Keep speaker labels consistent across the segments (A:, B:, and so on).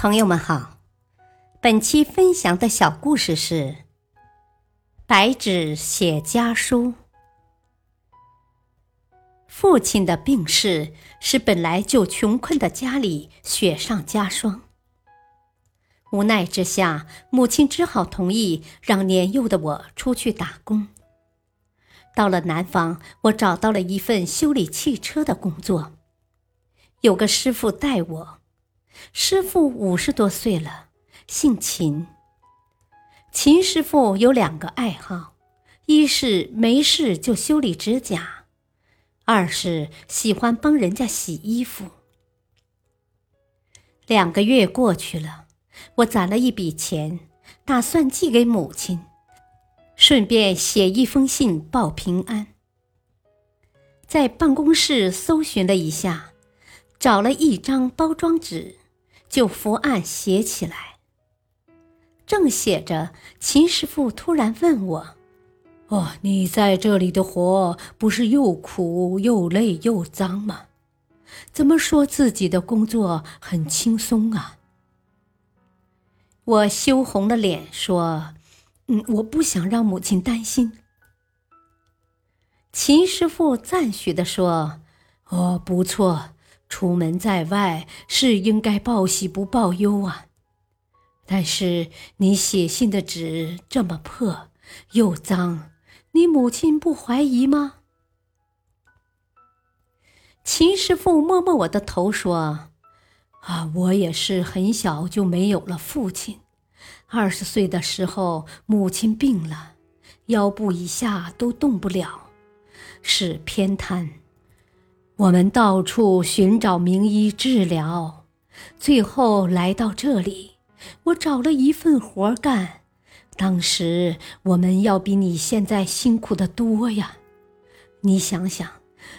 A: 朋友们好，本期分享的小故事是《白纸写家书》。父亲的病逝使本来就穷困的家里雪上加霜。无奈之下，母亲只好同意让年幼的我出去打工。到了南方，我找到了一份修理汽车的工作，有个师傅带我。师傅五十多岁了，姓秦。秦师傅有两个爱好：一是没事就修理指甲，二是喜欢帮人家洗衣服。两个月过去了，我攒了一笔钱，打算寄给母亲，顺便写一封信报平安。在办公室搜寻了一下，找了一张包装纸。就伏案写起来。正写着，秦师傅突然问我：“
B: 哦，你在这里的活不是又苦又累又脏吗？怎么说自己的工作很轻松啊？”
A: 我羞红了脸说：“嗯，我不想让母亲担心。”秦师傅赞许的说：“
B: 哦，不错。”出门在外是应该报喜不报忧啊，但是你写信的纸这么破又脏，你母亲不怀疑吗？
A: 秦师傅摸摸我的头说：“
B: 啊，我也是很小就没有了父亲，二十岁的时候母亲病了，腰部以下都动不了，是偏瘫。”我们到处寻找名医治疗，最后来到这里，我找了一份活干。当时我们要比你现在辛苦的多呀！你想想，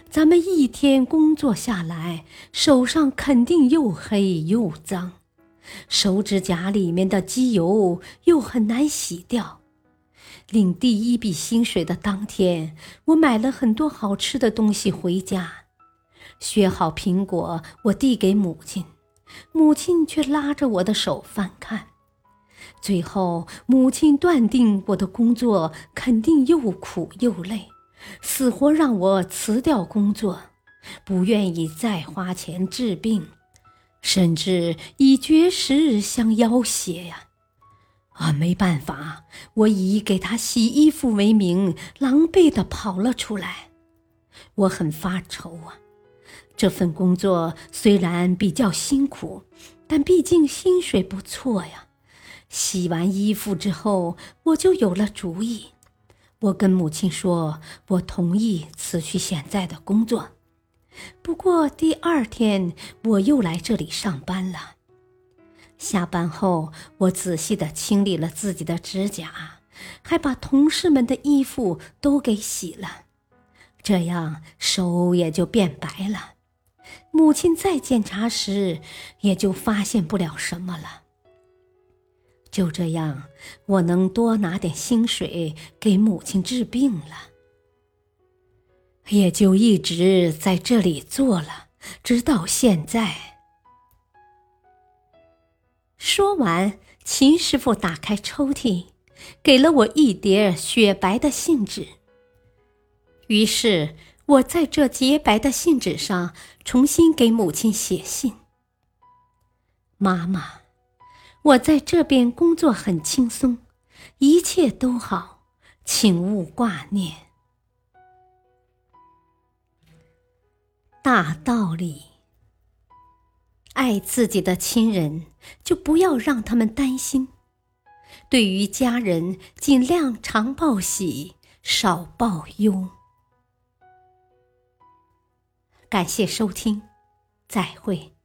B: 咱们一天工作下来，手上肯定又黑又脏，手指甲里面的机油又很难洗掉。领第一笔薪水的当天，我买了很多好吃的东西回家。削好苹果，我递给母亲，母亲却拉着我的手翻看。最后，母亲断定我的工作肯定又苦又累，死活让我辞掉工作，不愿意再花钱治病，甚至以绝食相要挟呀！啊，没办法，我以给他洗衣服为名，狼狈地跑了出来。我很发愁啊。这份工作虽然比较辛苦，但毕竟薪水不错呀。洗完衣服之后，我就有了主意。我跟母亲说，我同意辞去现在的工作。不过第二天我又来这里上班了。下班后，我仔细地清理了自己的指甲，还把同事们的衣服都给洗了，这样手也就变白了。母亲再检查时，也就发现不了什么了。就这样，我能多拿点薪水给母亲治病了，也就一直在这里做了，直到现在。说完，秦师傅打开抽屉，给了我一叠雪白的信纸。于是。我在这洁白的信纸上重新给母亲写信。妈妈，我在这边工作很轻松，一切都好，请勿挂念。大道理：爱自己的亲人，就不要让他们担心；对于家人，尽量常报喜，少报忧。感谢收听，再会。